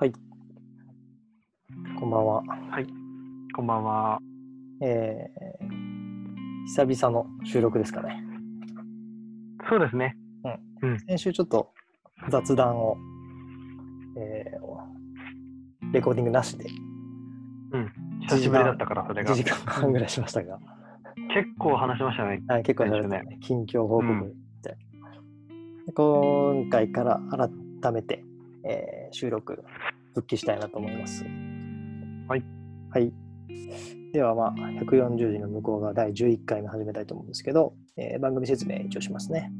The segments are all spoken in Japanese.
はい。こんばんは。こんばんは。えー、久々の収録ですかね。そうですね。先週ちょっと雑談を、えー、レコーディングなしで久しぶりだったから、それ1が。時間半ぐらいしましたが、結構話しましたね。はい、結構喋ったね。近況報告みたいな、で今回から改めて、えー収録復帰したいなと思います。はい。はい。では、まあ、140字の向こう側第11回目始めたいと思うんですけど、えー番組説明一応しますね。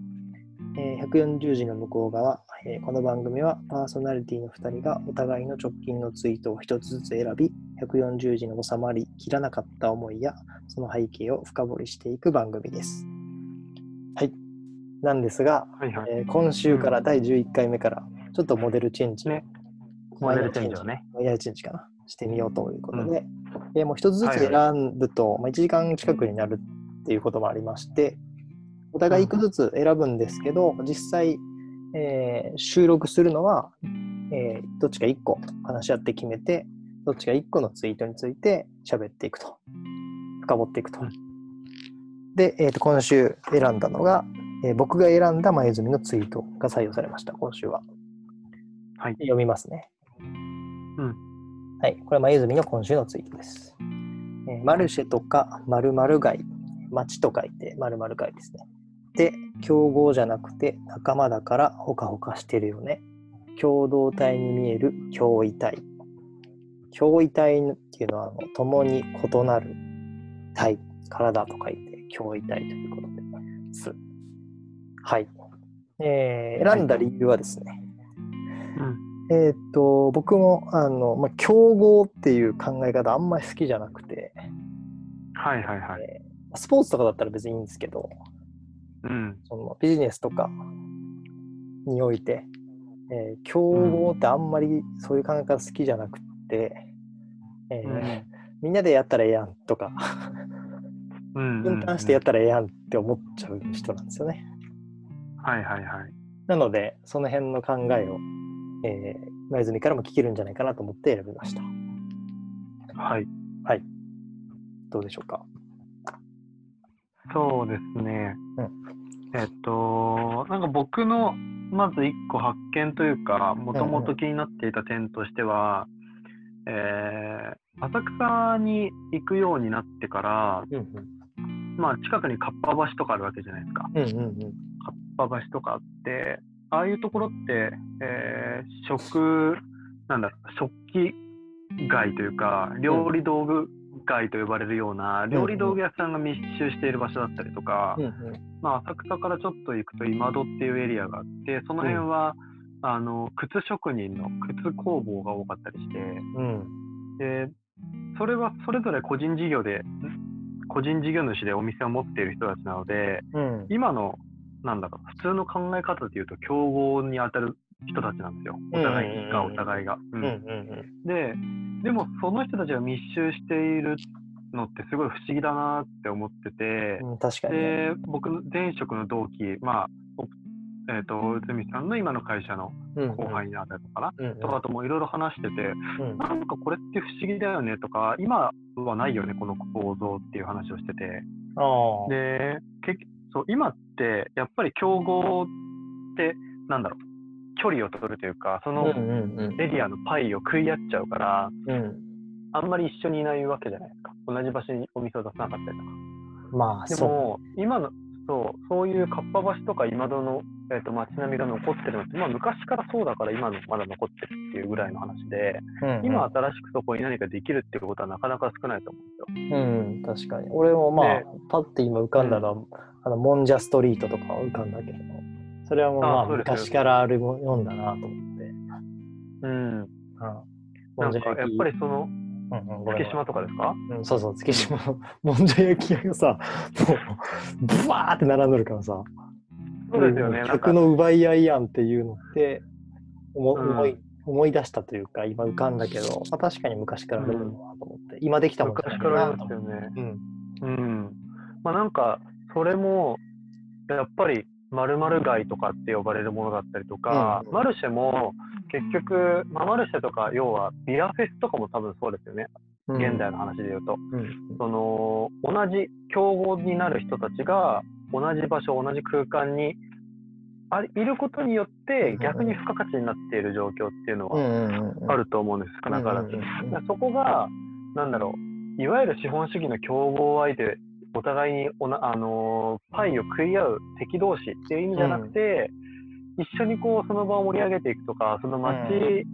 えー140字の向こう側、えーこの番組はパーソナリティの2人がお互いの直近のツイートを1つずつ選び、140字の収まりきらなかった思いや、その背景を深掘りしていく番組です。はい。なんですが、はいはい。えー今週から第11回目から、ちょっとモデルチェンジ、ねモデルチェンジをね。マイナーチェンジかな、してみようということで、えーもう一つずつ選ぶと、まあ、1時間近くになるっていうこともありまして、お互い1個ずつ選ぶんですけど、実際、えー収録するのは、えーどっちか1個話し合って決めて、どっちか1個のツイートについて喋っていくと。深掘っていくと。うんで、えーと今週選んだのが、えー僕が選んだ前住のツイートが採用されました、今週は。はい。読みますね。うん。はい。これは前住の今週のツイートです。えーマルシェとか〇〇街、街と書いて〇〇街ですね。で、競合じゃなくて仲間だからほかほかしてるよね。共同体に見える共異体。共異体っていうのは、あの共に異なる体、体と書いて共異体ということです。はい。えー選んだ理由はですね、うん。えーっと、僕も、あの、まあ、競合っていう考え方あんまり好きじゃなくて、はいはいはい。えースポーツとかだったら別にいいんですけど、うん。そのビジネスとかにおいて、えー競合ってあんまりそういう考え方好きじゃなくて、えーみんなでやったらええやんとか、うん。分担してやったらええやんって思っちゃう人なんですよね。はいはいはい。なので、その辺の考えを、えー、前住からも聞けるんじゃないかなと思って選びました。はい。はい。どうでしょうか？そうですね。うえっと、なんか僕のまず一個発見というか、もともと気になっていた点としては、えー浅草に行くようになってから、うんまあ近くにかっぱ橋とかあるわけじゃないですか。うん。うんうんうん。かっぱ橋とかあって、ああいうところって、えー食、なんだ、食器街というか、料理道具街と呼ばれるような、料理道具屋さんが密集している場所だったりとか、うんうん。まあ、浅草からちょっと行くと今戸っていうエリアがあって、その辺は、あの靴職人の靴工房が多かったりして、うん。でそれはそれぞれ個人事業で、個人事業主でお店を持っている人たちなので、うん。今の、なんだろう、普通の考え方でいうと、競合に当たる人たちなんですよ。お互いが、お互いが。で、でも、その人たちが密集しているのってすごい不思議だなって思ってて、うん。確かにね。で、僕の前職の同期、まあ、おえっ、と、内海さんの今の会社のうん後輩に当たるのかな、うんうんとかともいろいろ話してて、うんなんかこれって不思議だよねとか、今はないよね、この構造っていう話をしてて。で、結そう今ってやっぱり競合って、なんだろう、距離を取るというか、その。エリアのパイを食い合っちゃうから、うん。あんまり一緒にいないわけじゃないですか。同じ場所にお店を出さなかったりとか。まあ、そでも、今の、そう、そういうかっぱ橋とか今戸の、えー、と街並みが残ってるのって、まあ、昔からそうだから今のまだ残ってるっていうぐらいの話で、う。うんうん今新しくそこに何かできるっていうことはなかなか少ないと思うんですよ。うん、確かに。俺もまあで、パッて今浮かんだのは、あの、モンジャストリートとかは浮かんだけど、それはもうまあ、昔からあるもんだなと思って。うん。うん。なんかやっぱりその、うんうん、月島とかですか？うん、そうそう、月島の もんじゃ焼き屋がさ、もう、ブワーって並んどるからさ、そうですよね。客の奪い合いやんっていうのって思,、うん思い思い出したというか、今浮かんだけど、まあ、確かに昔からあるなと思って、今できたもんじゃない昔からありなと思って。ますよね。うん。うん。まあなんか、それも、やっぱり〇〇街とかって呼ばれるものだったりとか、うんマルシェも結局、まあ、マルシェとか要はビアフェスとかも多分そうですよね、現代の話で言うと。うん。その同じ競合になる人たちが同じ場所同じ空間にあいることによって逆に付加価値になっている状況っていうのうんは。あると思うんです少なからず。そこがなんだろういわゆる資本主義の競合相手お互いにおな、あのーパイを食い合う敵同士っていう意味じゃなくて、一緒にこうその場を盛り上げていくとかその街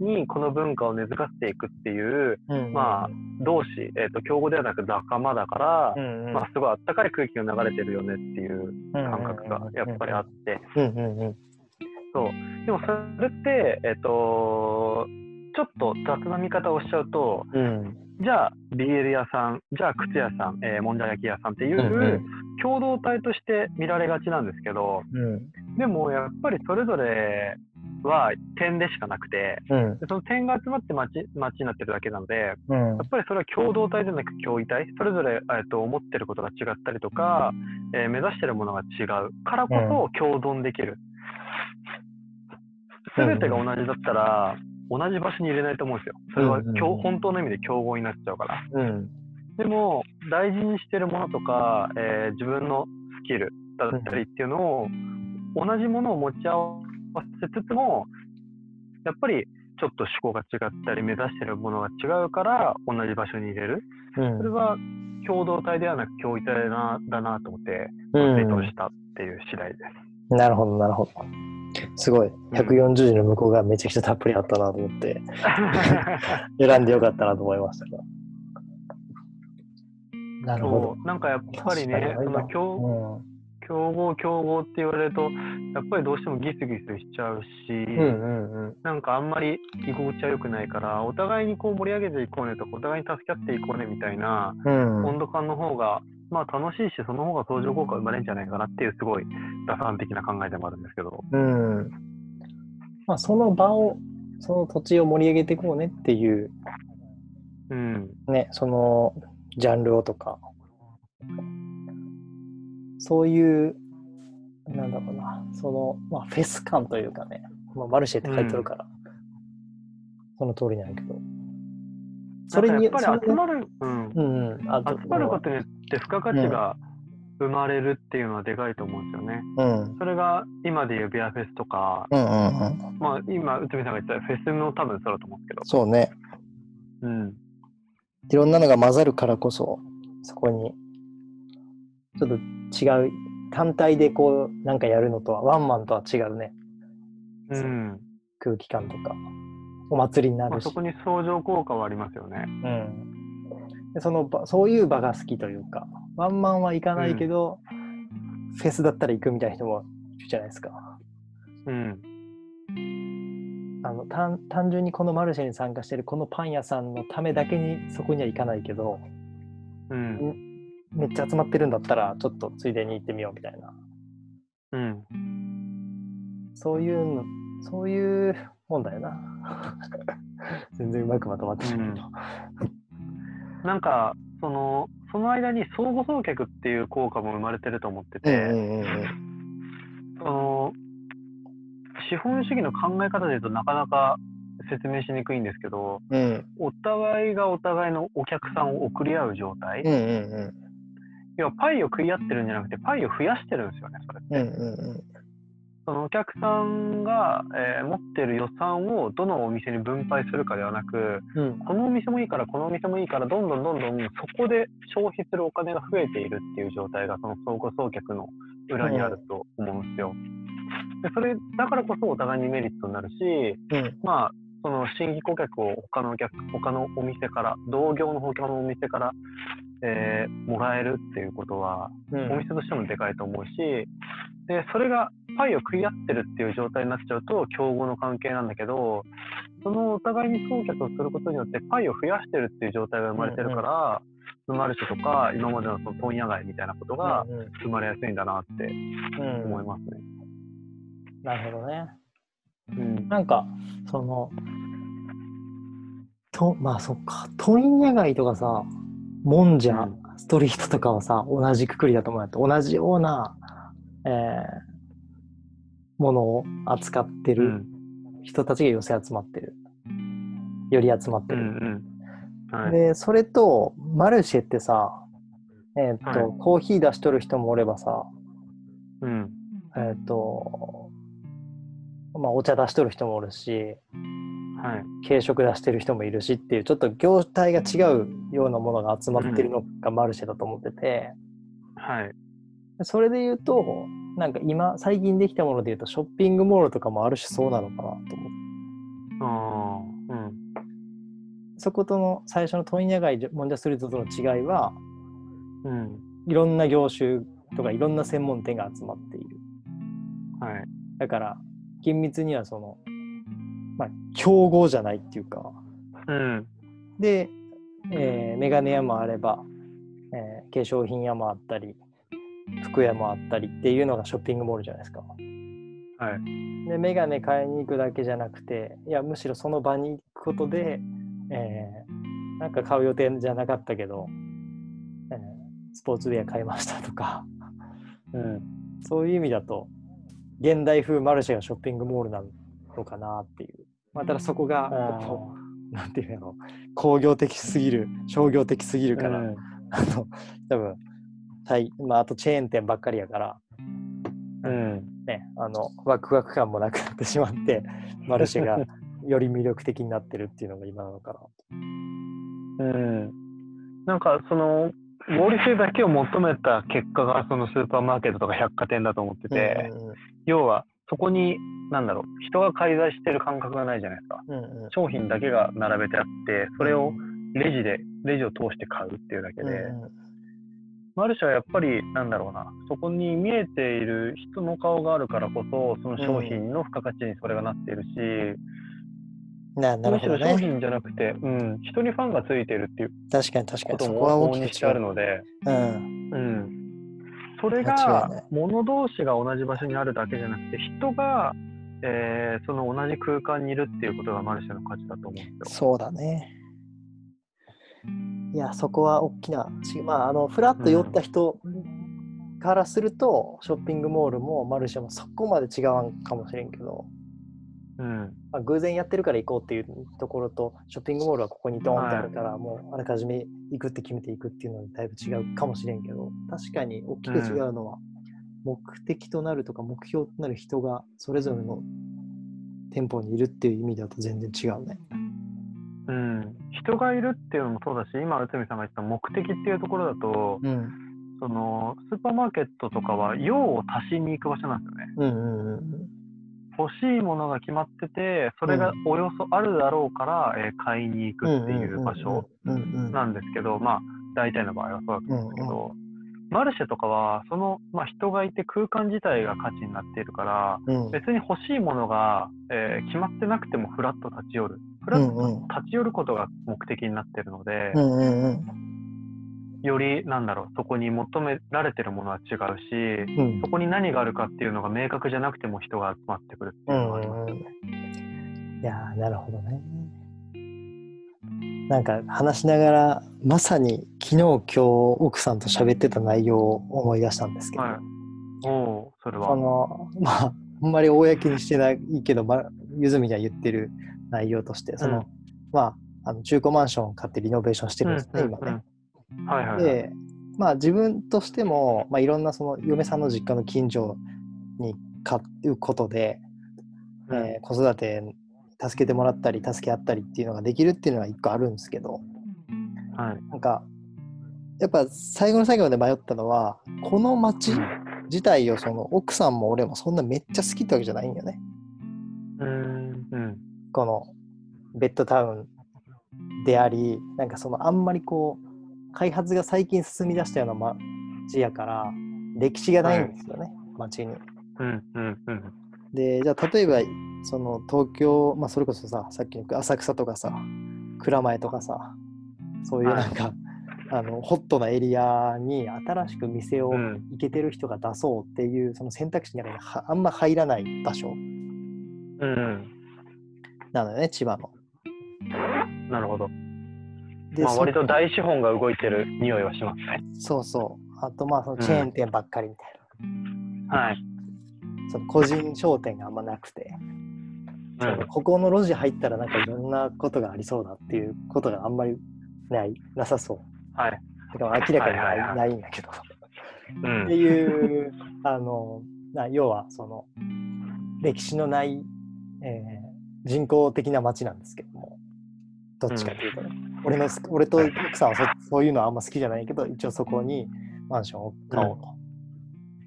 にこの文化を根付かせていくっていう、うん。まあ同士、えー、と競合ではなく仲間だから、うんうん。まあ、すごいあったかい空気が流れてるよねっていう感覚がやっぱりあって、うんうんうん。そう。でもそれって、えっとちょっと雑な見方をしちゃうとうん。じゃあ BL 屋さんじゃあ靴屋さん、えーもんじゃ焼き屋さんっていう共同体として見られがちなんですけどうん。でもやっぱりそれぞれは点でしかなくてうん。でその点が集まって街街になってるだけなのでうんやっぱりそれは共同体でなく共異体それぞれ、えっと思ってることが違ったりとか、えー目指してるものが違うからこそ共存できる。すべてが同じだったら、同じ場所に入れないと思うんですよ。それはうんうん本当の意味で競合になっちゃうから。うん。でも、大事にしてるものとか、えー自分のスキルだったりっていうのを、同じものを持ち合わせつつも、やっぱりちょっと趣向が違ったり、目指してるものが違うから、同じ場所に入れる。うんそれは共同体ではなく共異体だなだなと思って、うんしたっていう次第です。なるほど、なるほど。すごい。140字の向こうがめちゃくちゃたっぷりあったなと思って、選んでよかったなと思いましたが。なるほどそ。うなんかやっぱりね、そ確かにの競競合、競合って言われると、やっぱりどうしてもギスギスしちゃうし、うん、うん。なんかあんまり居心地は良くないから、お互いにこう盛り上げていこうねとか、お互いに助け合っていこうねみたいなうん温度感の方が、まあ楽しいし、その方が相乗効果生まれるんじゃないかなっていう、すごい打算的な考えでもあるんですけど。うん。まあ、その場を、その土地を盛り上げていこうねっていう、うん。ね、そのジャンルをとか、そういう、なんだろうな、その、まあ、フェス感というかね、まあ、マルシェって書いてあるから、その通りなんやけど、それに、やっぱり集まる、うん。うんうん、集まることによって付加価値が生まれるっていうのはでかいと思うんですよね。うん、それが今でいうビアフェスとか、うんうんうん、まあ今、内海さんが言ったフェスも多分そうだと思うんですけど、そうね、うん。いろんなのが混ざるからこそ、そこに、ちょっと違う、単体でこう、なんかやるのとは、ワンマンとは違うね、うん。空気感とか、お祭りになまあ、るしそ、こに相乗効果はありますよね。うん、でその場そういう場が好きというか、ワンマンは行かないけど、フェスだったら行くみたいな人もいるじゃないですか。うん。あの単単純にこのマルシェに参加してるこのパン屋さんのためだけにそこには行かないけど、うん。めっちゃ集まってるんだったら、ちょっとついでに行ってみようみたいな。うん。そういうの、そういうもんだよな。全然うまくまとまってないけど。なんか、その、その間に相互送客っていう効果も生まれてると思ってうんて、うんうんその、資本主義の考え方で言うとなかなか説明しにくいんですけど、うん。うんお互いがお互いのお客さんを送り合う状態、うんうん要はパイを食い合ってるんじゃなくて、パイを増やしてるんですよね、それって。うんうんうんそのお客さんが、えー持ってる予算をどのお店に分配するかではなく、うんこのお店もいいから、このお店もいいから、どんどんどんどんそこで消費するお金が増えているっていう状態が、その相互送客の裏にあると思うんですよ。でそれだからこそお互いにメリットになるし、うんまあ、その新規顧客を他のお客他のお店から、同業の他のお店から、えーもらえるっていうことは、うんお店としてもでかいと思うし、で、それがパイを食い合ってるっていう状態になっちゃうと、競合の関係なんだけど、そのお互いに送客をすることによって、パイを増やしてるっていう状態が生まれてるから、マルシェとか、今までのその問屋街みたいなことがうん生まれやすいんだなってうん思いますね。なるほどね。うん。なんか、その、と、まあそっか、問屋街とかさ、もんじゃ、うんストリートとかはさ、同じくくりだと思うんだって、同じような、えーものを扱ってるうん。人たちが寄せ集まってる。より集まってうんる。うん。はい。で、それと、マルシェってさ、えーっと、はいコーヒー出しとる人もおればさ、うん。えーっと、まあ、お茶出しとる人もおるし、はい。軽食出してる人もいるしっていう、ちょっと業態が違うようなものが集まってるのがマルシェだと思ってて、はい。それで言うと、なんか今、最近できたもので言うと、ショッピングモールとかもある種そうなのかなと思って。ああ。うん。そことの最初の問屋街モンジャストリートとの違いは、うん。いろんな業種とかいろんな専門店が集まっている。はい。だから、厳密にはその、まあ、競合じゃないっていうか、うん。で、えーメガネ屋もあれば、えー化粧品屋もあったり、服屋もあったりっていうのがショッピングモールじゃないですか。はい。で、メガネ買いに行くだけじゃなくて、いや、むしろその場に行くことで、えーなんか買う予定じゃなかったけど、えースポーツウェア買いましたとか、うん。そういう意味だと、現代風マルシェがショッピングモールなのかなっていう。まあ、ただそこが、なんていうの、工業的すぎる、商業的すぎるから、うんあの、多分、対まあ、あとチェーン店ばっかりやから、うん。ね、あの、ワクワク感もなくなってしまって、マルシェが より魅力的になってるっていうのが今なのかな。うん。なんかその合理性だけを求めた結果がそのスーパーマーケットとか百貨店だと思ってて、うんうん要はそこになんだろう人が介在してる感覚がないじゃないですか。うんうん商品だけが並べてあってそれをレジでレジを通して買うっていうだけで、うんうんマルシェはやっぱりなんだろうなそこに見えている人の顔があるからこそその商品の付加価値にそれがなっているし、ななるむしろ。商品じゃなくて、うん、人にファンがついてるっていう確かに確かに。ことそこはも往大してあるう。ので、うん。うん、それが物同士が同じ場所にあるだけじゃなくて人が、えーその同じ空間にいるっていうことがマルシェの価値だと思うんですよ。そうだね。いや、そこは大きな、ちまあ、あの、フラッと寄った人からすると、ショッピングモールもマルシェもそこまで違うんかもしれんけど、うんまあ、偶然やってるから行こうっていうところと、ショッピングモールはここにドーンってあるから、もうあらかじめ行くって決めていくっていうのにだいぶ違うかもしれんけど、確かに大きく違うのは、目的となるとか目標となる人がそれぞれの店舗にいるっていう意味だと全然違うね。うん、人がいるっていうのもそうだし今内海さんが言った目的っていうところだとうん。そのスーパーマーケットとかは用を足しに行く場所なんですよね。うんうんうん欲しいものが決まっててそれがおよそあるだろうから、えー買いに行くっていう場所うんうんなんですけど、まあ大体の場合はそうだと思うんですけど、マルシェとかはその、まあ、人がいて空間自体が価値になっているからうん。別に欲しいものが、えー決まってなくてもフラッと立ち寄る。フラッとうんうん。立ち寄ることが目的になっているので、うんうんうんよりなんだろうそこに求められてるものは違うしうんそこに何があるかっていうのが明確じゃなくても人が集まってくるってういうのがあります。んいやーなるほどね。なんか話しながらまさに昨日今日奥さんと喋ってた内容を思い出したんですけど、はい。おそれは。あのまああんまり公にしてないけど、ま、ゆずみが言ってる内容としてその、うんまああの中古マンションを買ってリノベーションしてるんですね、今ね。うんはいはいはい。で、まあ、自分としても、まあ、いろんなその嫁さんの実家の近所に買うことで、うんえー子育て助けてもらったり助け合ったりっていうのができるっていうのが一個あるんですけどはい。なんかやっぱ最後の最後まで迷ったのはこの町自体をその奥さんも俺もそんなめっちゃ好きってわけじゃないんよねうん。うん。このベッドタウンでありなんかそのあんまりこう開発が最近進み出したような街やから歴史がないんですよね、街に。うん。うん。うん。でじゃあ例えばその東京、まあ、それこそささっきの浅草とかさ蔵前とかさそういうなんか、あのホットなエリアに新しく店をうん。行けてる人が出そうっていうその選択肢の中にはあんま入らない場所うん。なのよね千葉の。なるほど。まあ割と大資本が動いてる匂いはしますね。そうそうあとまあそのチェーン店ばっかりみたいな。はい。その個人商店があんまなくて、そのここの路地入ったらなんかいろんなことがありそうだっていうことがあんまりないなさそう。はい。てか明らかにない,、はいはいんだけど。うんっていう、あの、な要はその、歴史のない、えー人工的な街なんですけども、どっちかというとね、俺の好き俺と奥さんはそそういうのはあんま好きじゃないけど、一応そこにマンションを買おう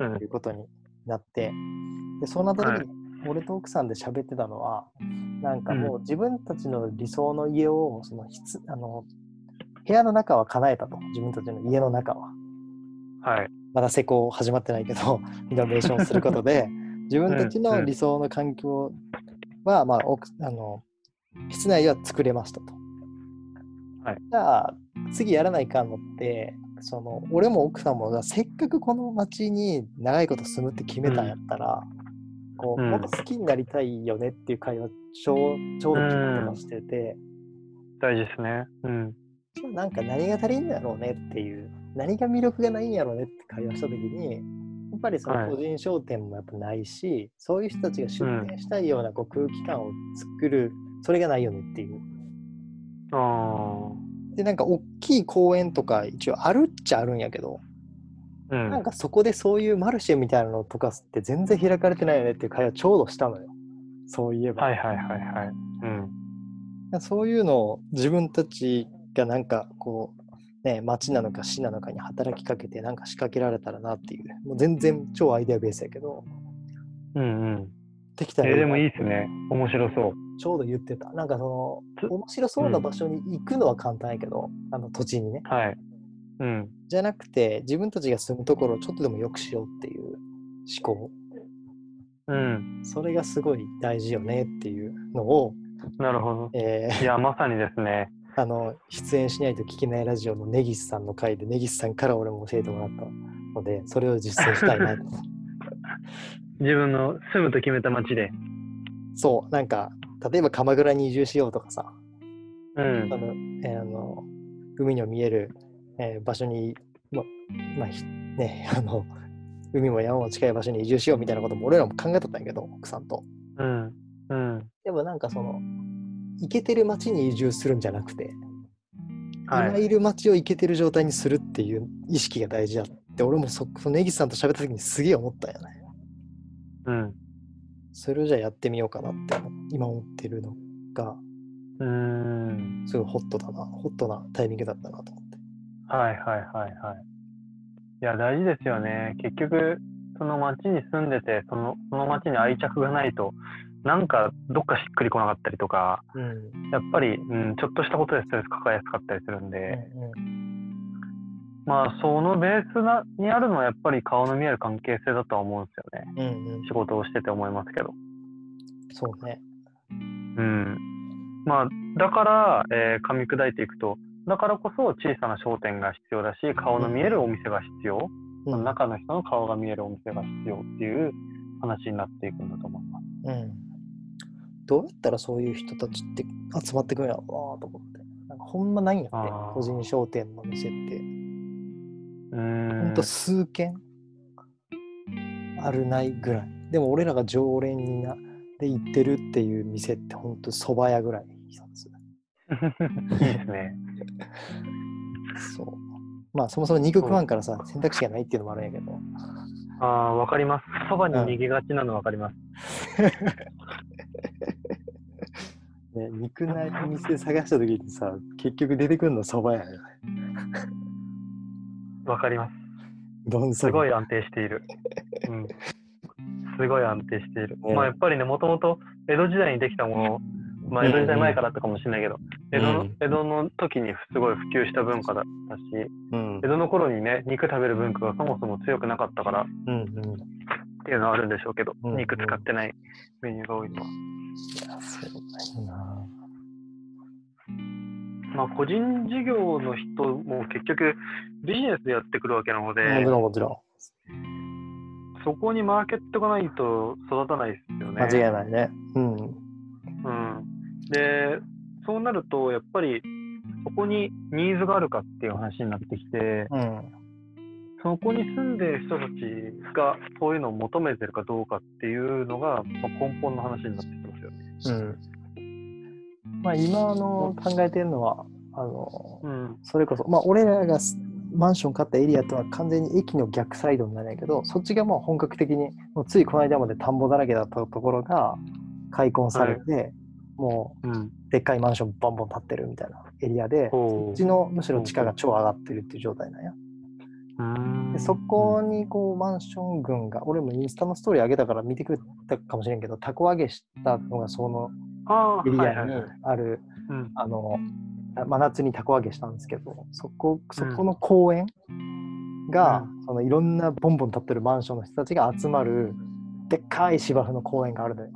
うん。ということになって、でそうなった時に、俺と奥さんで喋ってたのは、なんかもう自分たちの理想の家を、そのひつあの部屋の中は叶えたと、自分たちの家の中は。はい。まだ施工始まってないけど、リノベーションすることで、自分たちの理想の環境は、まあ、奥あの室内では作れましたと。はいじゃあ、次やらないかんのって、その俺も奥さんもせっかくこの町に長いこと住むって決めたんやったら、こううんもっと好きになりたいよねっていう会話ちょうちょうどとかしてて、大事ですね。うん。なんか何が足りんだろうねっていう、何が魅力がないんやろうねって会話したときに、やっぱりそはいの個人商店もやっぱないし、そういう人たちが出店したいようなこう空気感を作る、それがないよねっていう。あで、なんか大きい公園とか一応あるっちゃあるんやけど、あ。うん。なんかそこでそういうマルシェみたいなのとかって全然開かれてないよねっていう会話ちょうどしたのよ。そういえば。はいはいはいはい。うん。そういうのを自分たちがなんかこう、ね、町なのか市なのかに働きかけてなんか仕掛けられたらなっていう、もう全然超アイデアベースやけど、うんうん。できたらえーでもいいいですね。面白そう。ちょうど言ってた。なんかそつの、面白そうな場所に行くのは簡単やけど、あの土地にね。はい。うん。じゃなくて、自分たちが住むところをちょっとでも良くしようっていう思考。うん。それがすごい大事よねっていうのを、なるほど。えーいや、まさにですね。あの、出演しないと聞けないラジオの根岸さんの回で、根岸さんから俺も教えてもらったので、それを実践したいなと。自分の住むと決めた街で。そう、なんか、例えば鎌倉に移住しようとかさ、うんあ。の、えーあの海の見える、えー場所に、ま、まあ、ひね、あの、海も山も近い場所に移住しようみたいなことも俺らも考えとったんやけど、奥さんと。うん。うん。でもなんかその、行けてる町に移住するんじゃなくて、はい。今いる町を行けてる状態にするっていう意識が大事だって、俺もそその根岸さんと喋った時にすげえ思ったんやね。うん。それをじゃあやってみようかなって今思ってるのが、うーん。すごいホットだな、ホットなタイミングだったなと思って。はいはいはいはい。いや、大事ですよね。結局、その町に住んでて、そのその町に愛着がないと、なんかどっかしっくりこなかったりとか、うん。やっぱり、うん、ちょっとしたことでストレス抱えやすかったりするんで、まあ、そのベースなにあるのはやっぱり顔の見える関係性だとは思うんですよね。うんうん。仕事をしてて思いますけど。そうね。うん。まあ、だから、えー噛み砕いていくと、だからこそ小さな商店が必要だし、顔の見えるお店が必要。うん。中の人の顔が見えるお店が必要っていう話になっていくんだと思います。うん。どうやったらそういう人たちって集まってくるんやろうなと思って。なんかほんまないんやって個人商店の店って。うほーんんと数軒あるないぐらい。でも俺らが常連になで行ってるっていう店ってほんと蕎麦屋ぐらい一つ。いいですね。そう。まあそもそも肉食わんからさ、選択肢がないっていうのもあるんやけど。ああ、わかります。そばに逃げがちなのわかります。ね、肉ない店探した時にさ、結局出てくるの蕎麦屋やよね。わかります。すごい安定している。うん。すごい安定している。ねまあやっぱりね、もともと江戸時代にできたもの、まあ江戸時代前からあったかもしれないけど、江戸のうん江戸の時にすごい普及した文化だったし、うん江戸の頃にね、肉食べる文化がそもそも強くなかったからっうんうん。ていうのはあるんでしょうけど、うん肉使ってないメニューが多いのは。いや、な。まあ個人事業の人も結局ビジネスでやってくるわけなので、もちろんもちろそこにマーケットがないと育たないですよん。ね。間違いないね。うん。うん、で、そうなると、やっぱりそこにニーズがあるかっていう話になってきて、うん。そこに住んでる人たちがそういうのを求めてるかどうかっていうのが、まあ、根本の話になってきますよね。うん。まあ今あの考えてるのは、あの、うん。それこそ、まあ俺らがすマンション買ったエリアとは完全に駅の逆サイドになるんやけど、そっちがもう本格的に、もうついこの間まで田んぼだらけだったところが開墾されて、もうん。うでっかいマンションボンボン建ってるみたいなエリアで、ここっちのむしろ地価が超上がってるっていう状態なんや。うんでそこにこうマンション群が、俺もインスタのストーリー上げたから見てくれたかもしれんけど、たこ揚げしたのがそのエリアに。ある、うん。あの、真夏にたこ揚げしたんですけど、そこ、そこの公園が、そのいろんなボンボン建ってるマンションの人たちが集まる、でっかい芝生の公園があるのよ。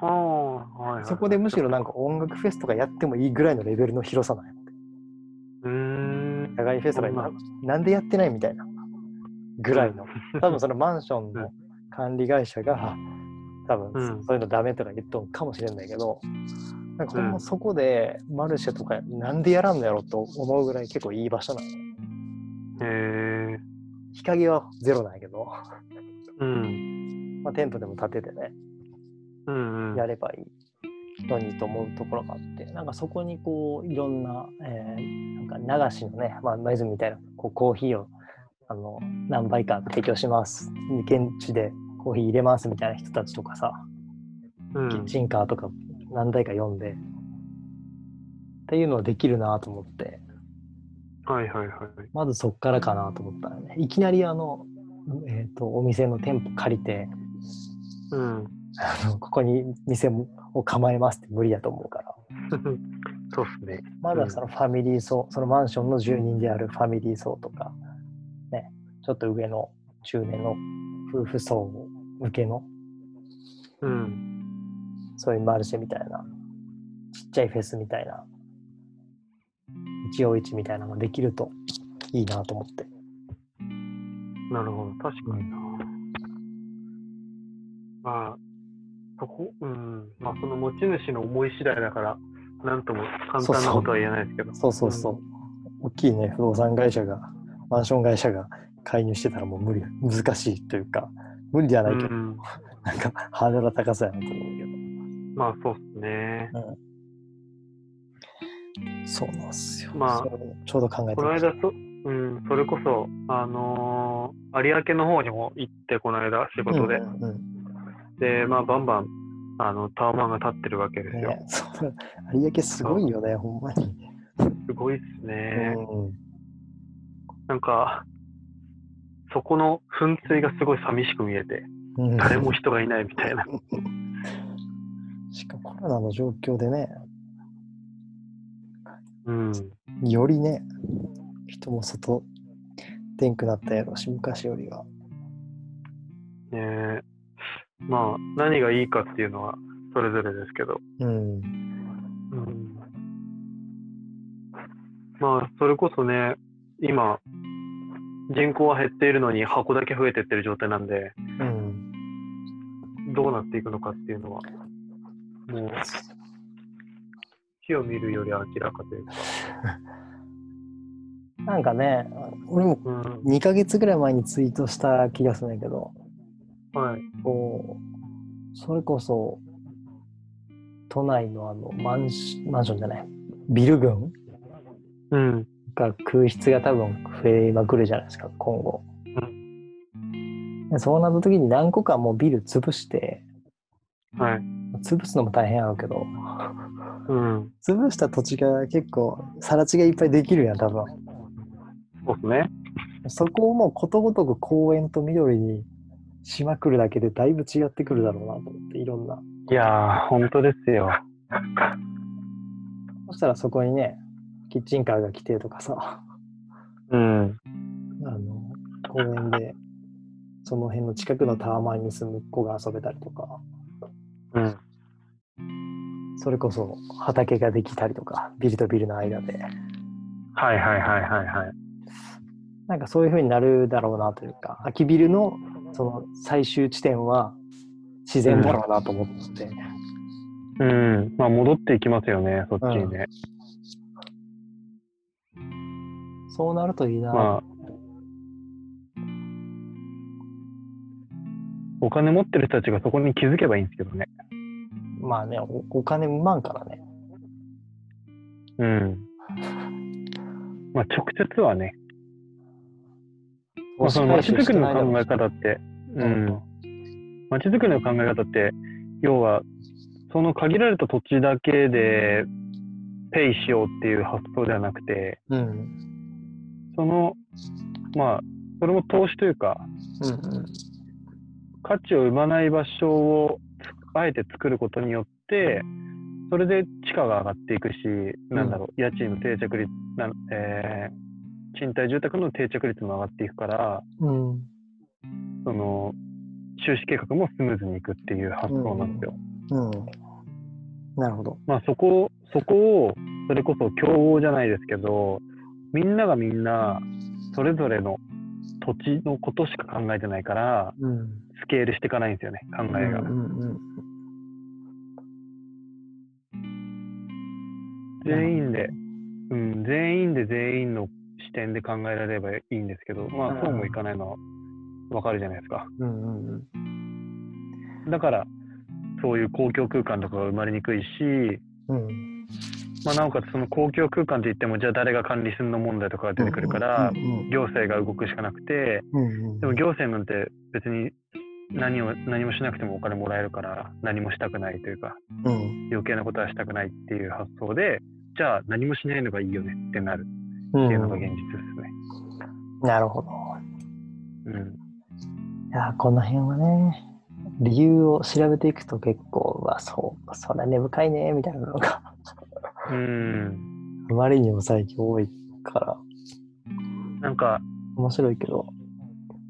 はい、はい。そこでむしろなんか音楽フェスとかやってもいいぐらいのレベルの広さなんやって。うーん。野外フェスとかそんなななんでやってないみたいなぐらいの。多分そのマンションの管理会社が多分うんそういうのダメとか言っとんかもしれんないけど、なんかほんまうんそこでマルシェとかなんでやらんのやろと思うぐらい結構いい場所なのよ。へえ。日陰はゼロなんやけど、うん。まあ、テントでも立ててね、うんうん。やればいいのにと思うところがあって、なんかそこにこういろんな、えーなんか流しのね、まあ、ズみたいなこうコーヒーをあの何杯か提供します。現地でコーヒー入れますみたいな人たちとかさ、うんキッチンカーとか何台か読んで、っていうのはできるなと思って、はいはいはい。まずそっからかなと思ったよね。いきなりあの、えっ、と、お店の店舗借りて、うん。あのここに店を構えますって無理だと思うから。そうっすね。まだそのファミリー層、そのマンションの住人であるファミリー層とか、ね、ちょっと上の中年の夫婦層向けの、うん。そういうマルシェみたいな、ちっちゃいフェスみたいな、一応一みたいなのができるといいなと思って。なるほど。確かにな。まあ、そこ、うん。まあ、その持ち主の思い次第だから、なんとも簡単なことは言えないですけど。そうそうそう。大きいね、不動産会社が、マンション会社が介入してたらもう無理、難しいというか、無理ではないけど、うん なんかハードルは高そうやなと思うけど。まあ、そうっすね。そうなんですよ。まあちょうど考えてました。この間そ、うん、それこそ、あのー有明の方にも行って、この間、仕事で。うんうんで、まあ、バンバン、あの、タワマンが立ってるわけですよ。ね、そう有明すごいよね、ほんまに。すごいっすね。うんなんか、そこの噴水がすごい寂しく見えて、うん誰も人がいないみたいな。しかもコロナの状況でね、うん。よりね、人も外出んくなったやろし、昔よりは。ねえまあ、何がいいかっていうのはそれぞれですけど。うん。うん。まあ、それこそね、今、人口は減っているのに箱だけ増えてってる状態なんで、うん。どうなっていくのかっていうのは、もう、火を見るより明らかというか。なんかね、俺もうん。2ヶ月ぐらい前にツイートした気がするんだけど、はい。こう、それこそ、都内のあのマンシマンションじゃない、ビル群？うん。が空室が多分増えまくるじゃないですか、今後。でそうなった時に何個かもうビル潰して、はい。潰すのも大変やろうけど、うん。潰した土地が結構、更地がいっぱいできるやん、多分。そうですね。そこをもうことごとく公園と緑にしまくるだけでだいぶ違ってくるだろうなと思って、いろんな。いやー、本当ですよ。そしたらそこにね、キッチンカーが来てとかさ、うん。あの、公園で、その辺の近くのタワマンに住む子が遊べたりとか、うん。それこそ畑ができたりとか、ビルとビルの間で、はいはいはいはいはい。なんかそういう風になるだろうなというか、空きビルのその最終地点は自然だろうなと思って、うん。まあ、戻っていきますよね、そっちにね。そうなるといいな。まあお金持ってる人たちがそこに気づけばいいんですけどね。まあね、おお金うまんからね。うん。まあ直接はね。まあ、その街づくりの考え方って、うん。街づくりの考え方って、要は、その限られた土地だけでペイしようっていう発想ではなくて、うん、その、まあ、それも投資というか、うんうん。価値を生まない場所をつあえて作ることによって、それで地価が上がっていくし、なんだろう、家賃の定着率、なんえー賃貸住宅の定着率も上がっていくから、うん。その、収支計画もスムーズにいくっていう発想なんですよ。うん。なるほど。まあそこ、そこを、それこそ競合じゃないですけど、みんながみんな、それぞれの土地のことしか考えてないから、うん。スケールしていかないんですよね、考えが。うんうん全員で、うん、全員で全員の視点で考えられればいいんですけど、まうんあそうもいかないのはわかるじゃないですか。うんうんうんだから、そういう公共空間とかが生まれにくいし、うんまあ、なおかつその公共空間って言っても、じゃあ誰が管理するの問題とかが出てくるから、うん行政が動くしかなくて、でも行政なんて別に何を何もしなくてもお金もらえるから、何もしたくないというか、うん余計なことはしたくないっていう発想で、じゃあ何もしないのがいいよねってなるうんっていうのが現実ですね。なるほど。うん。いや、この辺はね、理由を調べていくと結構、うわ、そう、それ根深いね、みたいなのがうん。あまりにも最近多いから、なんか、面白いけど。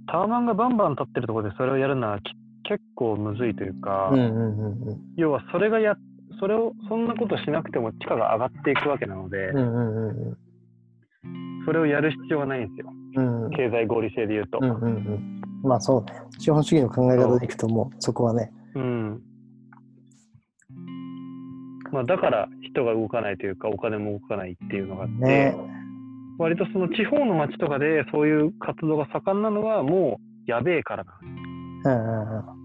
タワマンがバンバン立ってるところでそれをやるのはき結構むずいというか、うんうんうん要はそれがや、それを、そんなことしなくても地価が上がっていくわけなので、うん。うんうんうんそれをやる必要はないんですよ。うん。うん経済合理性で言うと。うんうんうん。まあそうね。資本主義の考え方でいくともう、そこはね。うん。まあ、だから人が動かないというか、お金も動かないっていうのがあって、ね割とその地方の町とかでそういう活動が盛んなのはもうやべえからなんですうんうんうん。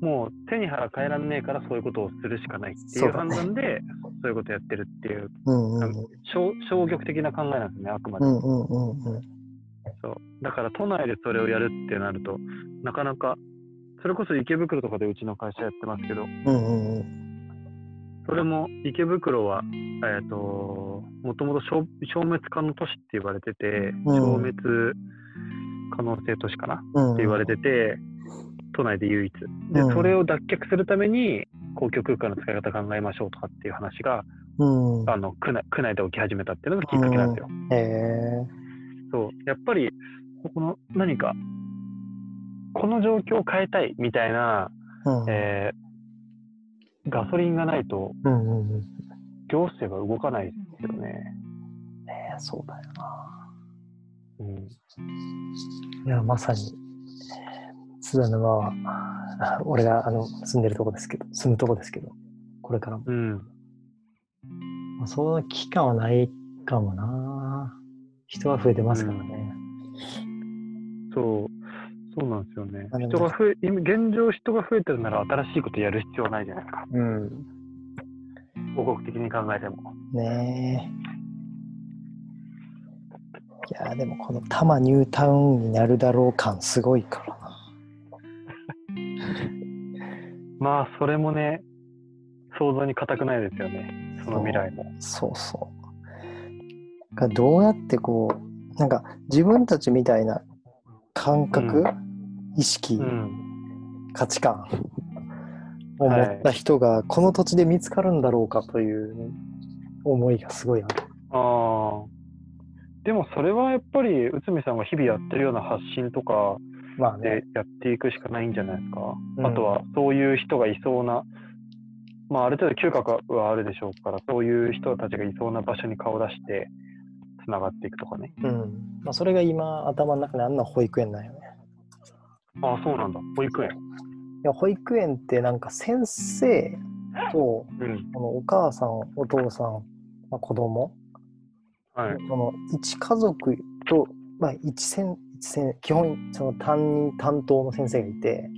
もう手に腹変えらんねえからそういうことをするしかないっていう判断でそういうことやってるっていううんうんうん。消消極的な考えなんですねあくまで、うんうんうんうん。そうだから都内でそれをやるってなるとなかなかそれこそ池袋とかでうちの会社やってますけどうんうんうん。それも池袋は、えー、ともともと消消滅可能都市って言われてて、うん消滅可能性都市かなうんって言われてて、都内で唯一。で、うんそれを脱却するために、公共空間の使い方考えましょうとかっていう話が、うん。あの区内区内で起き始めたっていうのがきっかけなんですよ。へえ。そう。やっぱり、この何か、この状況を変えたいみたいな、うん。えーガソリンがないとうんうんうん。行政が動かないですよね。ねえそうだよな。うん。いや、まさに、津田沼は、あ俺があの住んでるとこですけど、住むとこですけど、これからも。うん。まあその危機感はないかもな。人は増えてますからね。そう。そうなんですよね人が増え、今現状人が増えてるなら新しいことやる必要はないじゃないですか。うん。広告的に考えても。ねえ。いや、でもこの多摩ニュータウンになるだろう感すごいからな。まあ、それもね、想像に難くないですよね。その未来も。そうそう。がどうやってこう、なんか自分たちみたいな感覚、う意識、うん。価値観を持った人がこの土地で見つかるんだろうかという思いがすごいある。ああ。でもそれはやっぱり内海さんが日々やってるような発信とかまあねで。やっていくしかないんじゃないですか？うんあとはそういう人がいそうな、まあある程度嗅覚はあるでしょうから、そういう人たちがいそうな場所に顔を出してつながっていくとかね。うん。まあそれが今頭の中にあんな保育園なんよね。ああ、そうなんだ。保育園。いや保育園ってなんか先生とうん。このお母さん、お父さん、まあ、子供、はい。その一家族と、まあ、一線、一線、基本その担任、担当の先生がいて、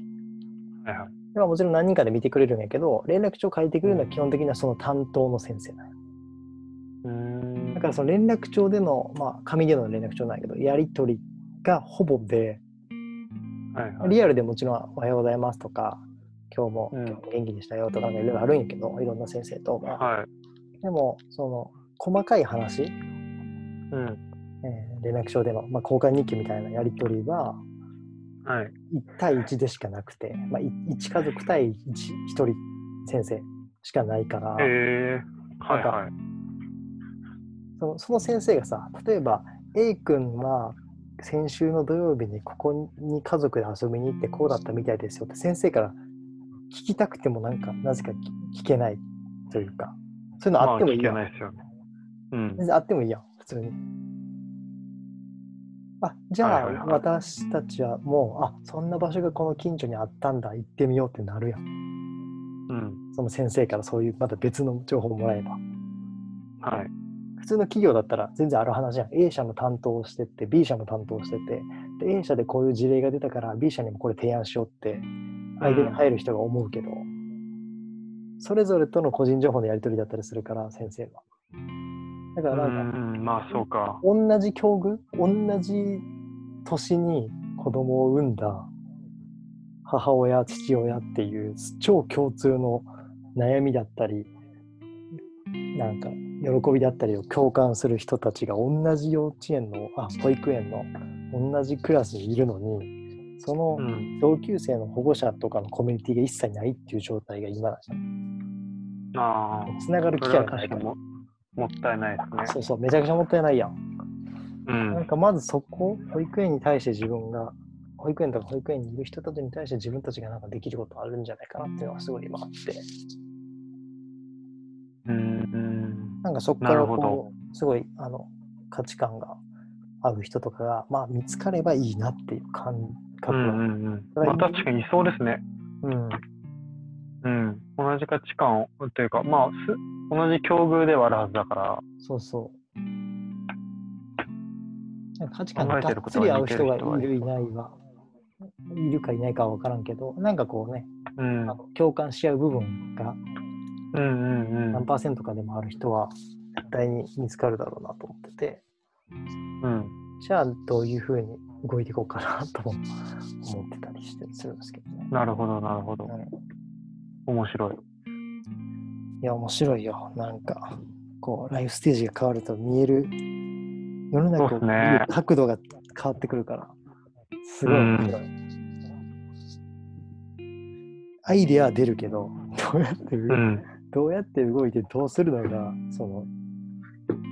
はいはい。でまあもちろん何人かで見てくれるんやけど、連絡帳書いてくれるのは基本的にはその担当の先生なんからその連絡帳での、まあ紙での連絡帳なんやけど、やり取りがほぼで、はいはい。リアルでもちろんおはようございますとか、今日も、うん今日も元気でしたよとかいろいろあるんやけど、いろんな先生と。まあはい。でも、その細かい話、うん。えー連絡帳での、まあ、交換日記みたいなやり取りは、はい。1対1でしかなくて、まあ、1家族対 1, 1人先生しかないから、へえー。はいはい。そのその先生がさ、例えば A 君は先週の土曜日にここに家族で遊びに行ってこうだったみたいですよって先生から聞きたくてもなんかなぜか聞聞けないというか、そういうのあってもいいまあ、聞。けないですよね。うん。全然あってもいいやん、普通に。あ、じゃあ、私たちはもう、あ、そんな場所がこの近所にあったんだ、行ってみようってなるやん。うん。その先生からそういうまた別の情報をもらえば。はい。普通の企業だったら全然ある話じゃん。A 社の担当をしてって、B 社の担当をしてて、で A 社でこういう事例が出たから B 社にもこれ提案しようって、間に入る人が思うけど、それぞれとの個人情報のやり取りだったりするから、先生は。だからなんか、うんうん、まあそうか。同じ境遇同じ年に子供を産んだ母親父親っていう超共通の悩みだったりなんか喜びだったりを共感する人たちが同じ幼稚園のあ保育園の同じクラスにいるのにそのうん。同級生の保護者とかのコミュニティが一切ないっていう状態が今なんですよああ。つながる機会がないかももったいないですね。そうそうめちゃくちゃもったいないやんうん。なんかまずそこ、保育園に対して自分が、保育園とか保育園にいる人たちに対して自分たちがなんかできることあるんじゃないかなっていうのがすごい今あって、うんうん。なんかそこからこう、すごいあの価値観が合う人とかが、まあ見つかればいいなっていう感覚が。うんうんうん。まあ確かにそうですね。うんうん。同じ価値観をというか、まあす同じ境遇ではあるはずだから。そうそう。価値観ががっつり合う人似てる人はいがるいないは、いるかいないかは分からんけど、なんかこうね、うん。あの共感し合う部分がうんうんうん。何パーセントかでもある人は絶対に見つかるだろうなと思ってて、うん。じゃあどういうふうに動いていこうかなとも思ってたりしてするんですけどね。なるほど、なるほど。うん、面白い。いや、面白いよ。なんか、こう、ライフステージが変わると見える、世の中を見そうっすねる角度が変わってくるから、すごい面白い。アイデアは出るけど、どうやってうん。どうやって動いてどうするのが、その、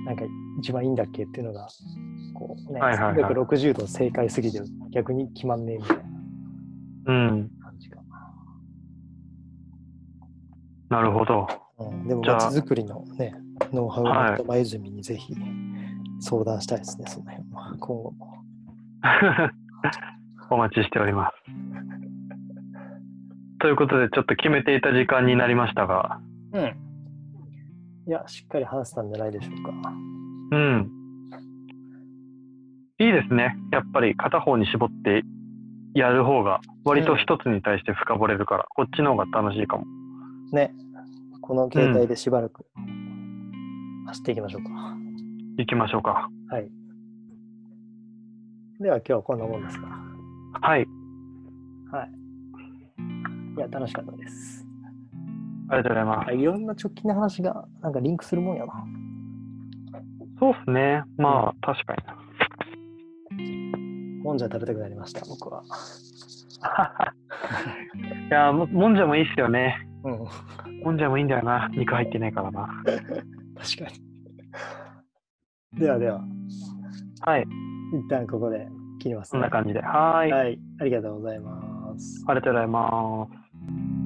なんか一番いいんだっけっていうのが、こうね、はいはいはい360度正解すぎて逆に決まんねえみたいなうん。感じかなるほど。な。うん、でも、じゃあ街づくりのね、ノウハウをはい持った前泉にぜひ相談したいですね、その辺は。今後も。お待ちしております。ということで、ちょっと決めていた時間になりましたが、うん。いや、しっかり話せたんじゃないでしょうか。うん。いいですね。やっぱり片方に絞ってやる方が、割と一つに対して深掘れるから、こっちの方が楽しいかも。ね、この携帯でしばらく走っていきましょうか。行きましょうか。はい。では今日はこんなもんですか。はい。はい。いや、楽しかったです。ありがとうございます。いろんな直近の話がなんかリンクするもんやな。そうですね。まあ、確かにな。もんじゃ食べたくなりました、僕は。いやも、もんじゃもいいっすよね。うん。もんじゃもいいんだよな。肉入ってないからな。確かに。ではでは、はい。一旦ここで切ります、そんな感じで。はーい。はい。ありがとうございます。ありがとうございます。